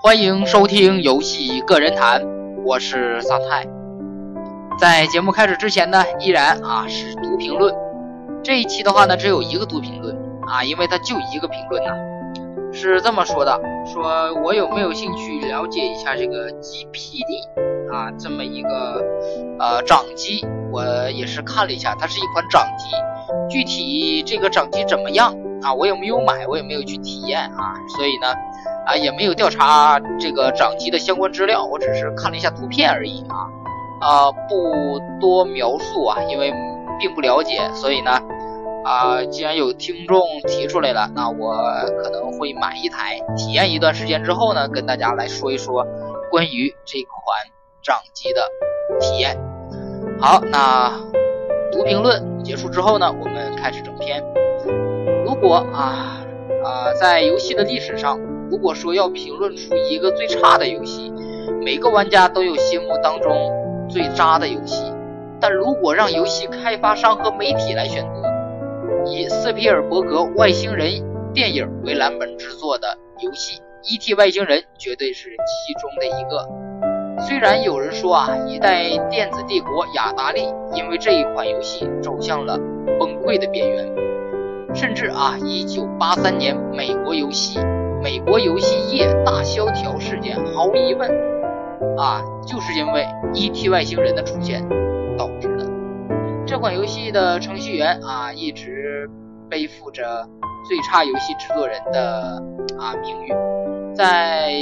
欢迎收听游戏个人谈，我是萨泰。在节目开始之前呢，依然啊是读评论。这一期的话呢，只有一个读评论啊，因为它就一个评论呐，是这么说的：说我有没有兴趣了解一下这个 GPD 啊，这么一个呃掌机？我也是看了一下，它是一款掌机，具体这个掌机怎么样啊？我也没有买，我也没有去体验啊，所以呢。啊，也没有调查这个掌机的相关资料，我只是看了一下图片而已啊，啊，不多描述啊，因为并不了解，所以呢，啊，既然有听众提出来了，那我可能会买一台，体验一段时间之后呢，跟大家来说一说关于这款掌机的体验。好，那读评论结束之后呢，我们开始整篇。如果啊啊，在游戏的历史上。如果说要评论出一个最差的游戏，每个玩家都有心目当中最渣的游戏。但如果让游戏开发商和媒体来选择，以斯皮尔伯格《外星人》电影为蓝本制作的游戏，《E.T. 外星人》绝对是其中的一个。虽然有人说啊，一代电子帝国雅达利因为这一款游戏走向了崩溃的边缘，甚至啊，1983年美国游戏。美国游戏业大萧条事件，毫无疑问，啊，就是因为 E.T. 外星人的出现导致的。这款游戏的程序员啊，一直背负着最差游戏制作人的啊名誉。在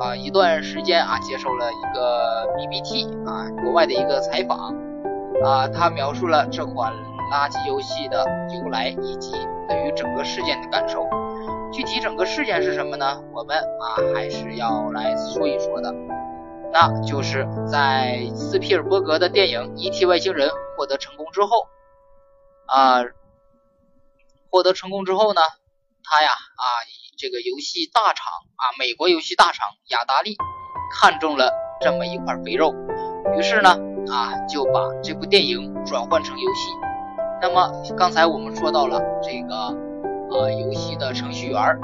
啊一段时间啊，接受了一个 B.B.T. 啊国外的一个采访，啊，他描述了这款垃圾游戏的由来以及对于整个事件的感受。具体整个事件是什么呢？我们啊还是要来说一说的。那就是在斯皮尔伯格的电影《E.T. 外星人》获得成功之后啊，获得成功之后呢，他呀啊这个游戏大厂啊美国游戏大厂雅达利看中了这么一块肥肉，于是呢啊就把这部电影转换成游戏。那么刚才我们说到了这个。呃，游戏的程序员，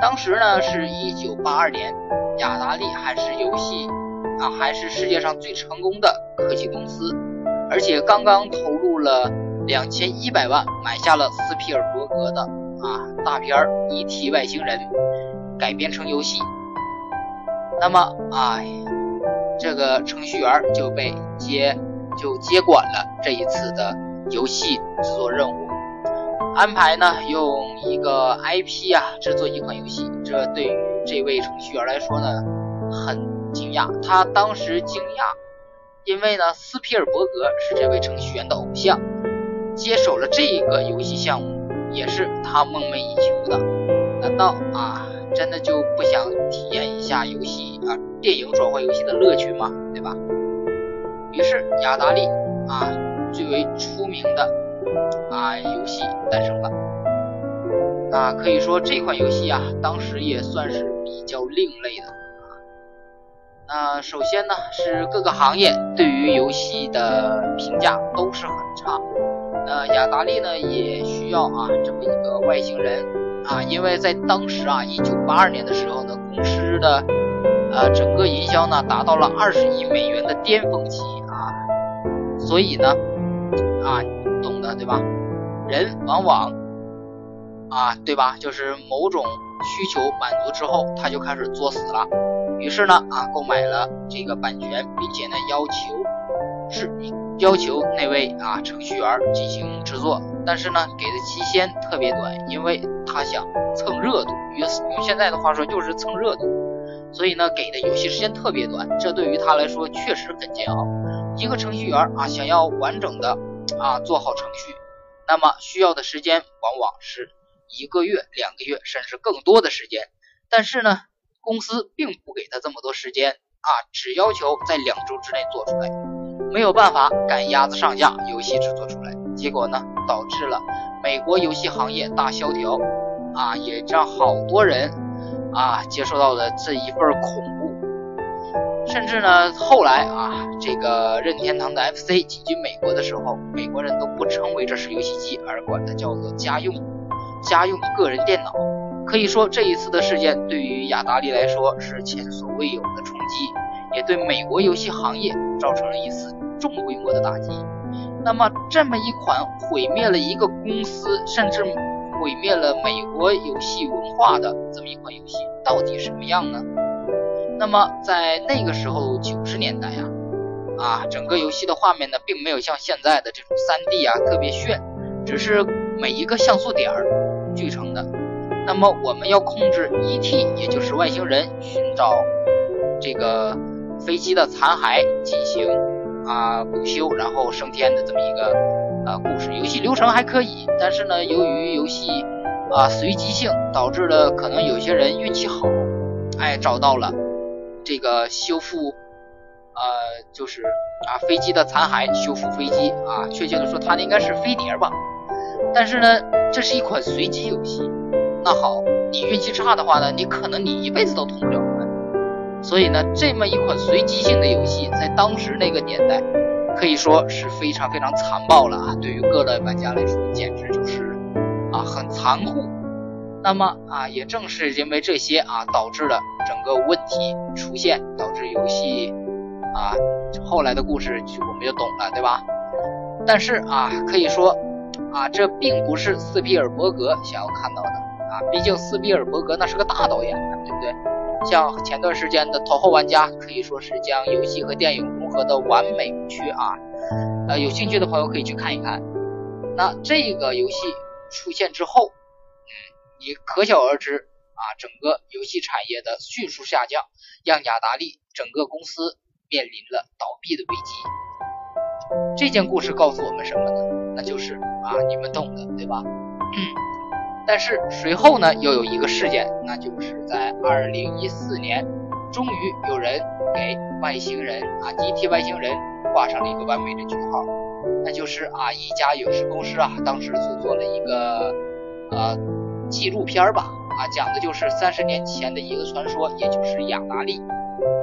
当时呢是一九八二年，雅达利还是游戏啊，还是世界上最成功的科技公司，而且刚刚投入了两千一百万买下了斯皮尔伯格的啊大片《E.T. 外星人》，改编成游戏。那么啊，这个程序员就被接就接管了这一次的游戏制作任务。安排呢，用一个 IP 啊制作一款游戏，这对于这位程序员来说呢，很惊讶。他当时惊讶，因为呢，斯皮尔伯格是这位程序员的偶像，接手了这一个游戏项目，也是他梦寐以求的。难道啊，真的就不想体验一下游戏啊电影转换游戏的乐趣吗？对吧？于是雅达利啊，最为出名的。啊，游戏诞生了。那可以说这款游戏啊，当时也算是比较另类的啊。那首先呢，是各个行业对于游戏的评价都是很差。那雅达利呢，也需要啊这么一个外星人啊，因为在当时啊，一九八二年的时候呢，公司的呃整个营销呢达到了二十亿美元的巅峰期啊，所以呢啊。懂的对吧？人往往啊，对吧？就是某种需求满足之后，他就开始作死了。于是呢，啊，购买了这个版权，并且呢，要求是要求那位啊程序员进行制作，但是呢，给的期限特别短，因为他想蹭热度。用用现在的话说，就是蹭热度。所以呢，给的游戏时间特别短，这对于他来说确实很煎熬。一个程序员啊，想要完整的。啊，做好程序，那么需要的时间往往是一个月、两个月，甚至更多的时间。但是呢，公司并不给他这么多时间啊，只要求在两周之内做出来。没有办法赶鸭子上架，游戏制作出来，结果呢，导致了美国游戏行业大萧条啊，也让好多人啊接受到了这一份恐。甚至呢，后来啊，这个任天堂的 FC 进军美国的时候，美国人都不称为这是游戏机，而管它叫做家用家用个人电脑。可以说这一次的事件对于雅达利来说是前所未有的冲击，也对美国游戏行业造成了一次重规模的打击。那么，这么一款毁灭了一个公司，甚至毁灭了美国游戏文化的这么一款游戏，到底什么样呢？那么，在那个时候九十年代呀，啊，整个游戏的画面呢，并没有像现在的这种三 D 啊特别炫，只是每一个像素点儿聚成的。那么，我们要控制 ET，也就是外星人，寻找这个飞机的残骸进行啊补修，然后升天的这么一个啊故事。游戏流程还可以，但是呢，由于游戏啊随机性，导致了可能有些人运气好，哎，找到了。这个修复，呃，就是啊飞机的残骸，修复飞机啊，确切的说，它应该是飞碟吧。但是呢，这是一款随机游戏。那好，你运气差的话呢，你可能你一辈子都通不了关。所以呢，这么一款随机性的游戏，在当时那个年代，可以说是非常非常残暴了啊。对于各类玩家来说，简直就是啊很残酷。那么啊，也正是因为这些啊，导致了整个问题出现，导致游戏啊后来的故事就我们就懂了，对吧？但是啊，可以说啊，这并不是斯皮尔伯格想要看到的啊，毕竟斯皮尔伯格那是个大导演，对不对？像前段时间的《头号玩家》，可以说是将游戏和电影融合的完美无缺啊。呃，有兴趣的朋友可以去看一看。那这个游戏出现之后。嗯你可想而知啊，整个游戏产业的迅速下降，让雅达利整个公司面临了倒闭的危机。这件故事告诉我们什么呢？那就是啊，你们懂的，对吧？嗯。但是随后呢，又有一个事件，那就是在二零一四年，终于有人给外星人啊，ET 外星人画上了一个完美的句号，那就是啊，一家影视公司啊，当时就做了一个呃。纪录片吧，啊，讲的就是三十年前的一个传说，也就是雅达利，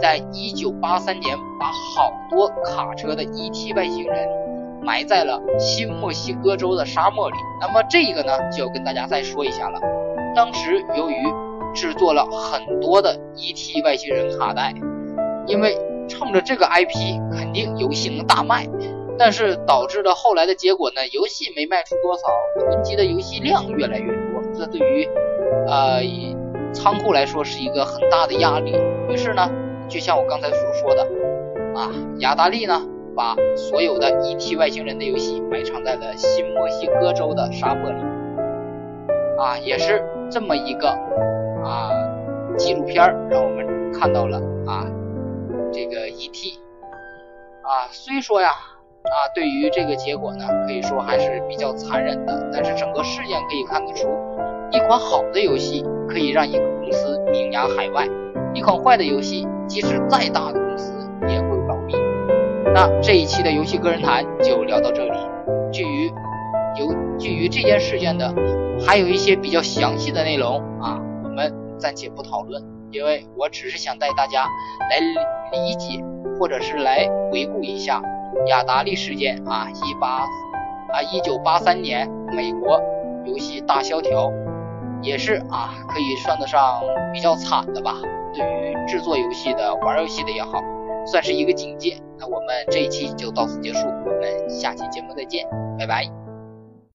在一九八三年把好多卡车的 ET 外星人埋在了新墨西哥州的沙漠里。那么这个呢，就要跟大家再说一下了。当时由于制作了很多的 ET 外星人卡带，因为冲着这个 IP，肯定游戏能大卖。但是导致了后来的结果呢，游戏没卖出多少，囤积的游戏量越来越多，这对于呃以仓库来说是一个很大的压力。于是呢，就像我刚才所说的啊，雅达利呢把所有的 ET 外星人的游戏埋藏在了新墨西哥州的沙漠里，啊，也是这么一个啊纪录片让我们看到了啊这个 ET 啊，虽说呀。啊，对于这个结果呢，可以说还是比较残忍的。但是整个事件可以看得出，一款好的游戏可以让一个公司名扬海外，一款坏的游戏，即使再大的公司也会倒闭。那这一期的游戏个人谈就聊到这里。至于有基于这件事件的，还有一些比较详细的内容啊，我们暂且不讨论，因为我只是想带大家来理解，或者是来回顾一下。雅达利事件啊，一八啊一九八三年美国游戏大萧条，也是啊可以算得上比较惨的吧。对于制作游戏的、玩游戏的也好，算是一个警戒。那我们这一期就到此结束，我们下期节目再见，拜拜。